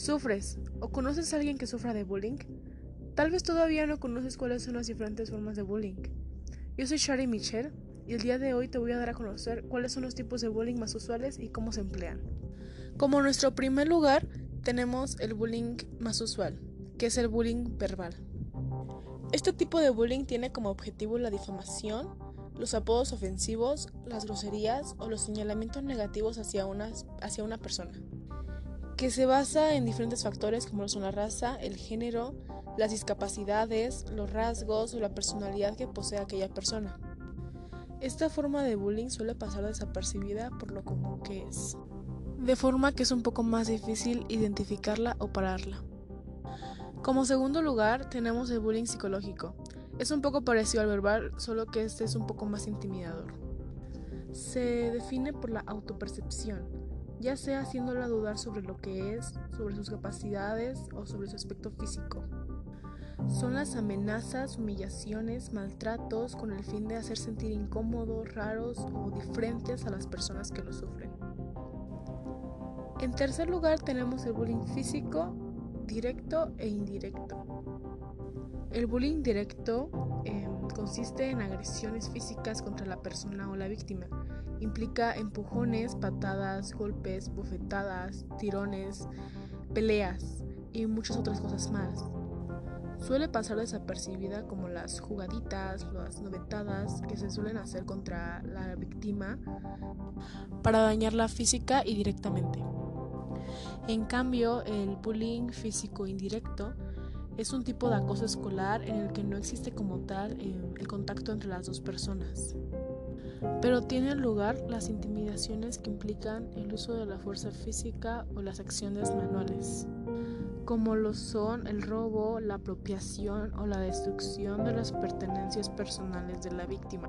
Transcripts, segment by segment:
¿Sufres o conoces a alguien que sufra de bullying? Tal vez todavía no conoces cuáles son las diferentes formas de bullying. Yo soy Shari Michelle y el día de hoy te voy a dar a conocer cuáles son los tipos de bullying más usuales y cómo se emplean. Como nuestro primer lugar tenemos el bullying más usual, que es el bullying verbal. Este tipo de bullying tiene como objetivo la difamación, los apodos ofensivos, las groserías o los señalamientos negativos hacia una, hacia una persona, que se basa en diferentes factores como son la raza, el género, las discapacidades, los rasgos o la personalidad que posee aquella persona. Esta forma de bullying suele pasar desapercibida por lo común que es, de forma que es un poco más difícil identificarla o pararla. Como segundo lugar tenemos el bullying psicológico, es un poco parecido al verbal, solo que este es un poco más intimidador. Se define por la autopercepción, ya sea haciéndola dudar sobre lo que es, sobre sus capacidades o sobre su aspecto físico. Son las amenazas, humillaciones, maltratos con el fin de hacer sentir incómodos, raros o diferentes a las personas que lo sufren. En tercer lugar tenemos el bullying físico, directo e indirecto. El bullying directo consiste en agresiones físicas contra la persona o la víctima. Implica empujones, patadas, golpes, bofetadas, tirones, peleas y muchas otras cosas más. Suele pasar desapercibida como las jugaditas, las novetadas que se suelen hacer contra la víctima para dañarla física y directamente. En cambio, el bullying físico indirecto es un tipo de acoso escolar en el que no existe como tal eh, el contacto entre las dos personas. Pero tienen lugar las intimidaciones que implican el uso de la fuerza física o las acciones manuales, como lo son el robo, la apropiación o la destrucción de las pertenencias personales de la víctima.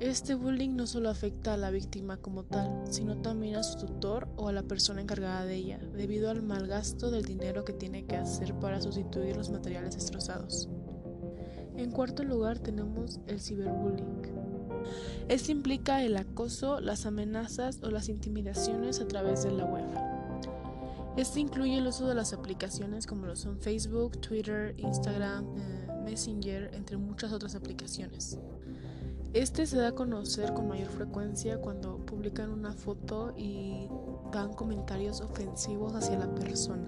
Este bullying no solo afecta a la víctima como tal, sino también a su tutor o a la persona encargada de ella, debido al mal gasto del dinero que tiene que hacer para sustituir los materiales destrozados. En cuarto lugar tenemos el ciberbullying. Este implica el acoso, las amenazas o las intimidaciones a través de la web. Este incluye el uso de las aplicaciones como lo son Facebook, Twitter, Instagram, eh, Messenger, entre muchas otras aplicaciones. Este se da a conocer con mayor frecuencia cuando publican una foto y dan comentarios ofensivos hacia la persona.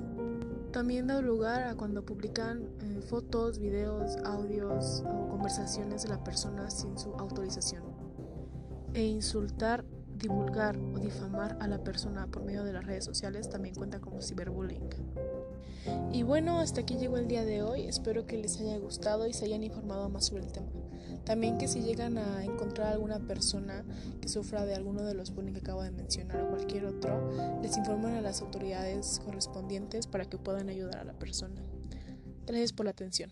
También da lugar a cuando publican eh, fotos, videos, audios o conversaciones de la persona sin su autorización. E insultar, divulgar o difamar a la persona por medio de las redes sociales también cuenta como ciberbullying. Y bueno, hasta aquí llegó el día de hoy. Espero que les haya gustado y se hayan informado más sobre el tema. También que si llegan a encontrar alguna persona que sufra de alguno de los bullying que acabo de mencionar o cualquier otro, les informen a las autoridades correspondientes para que puedan ayudar a la persona. Gracias por la atención.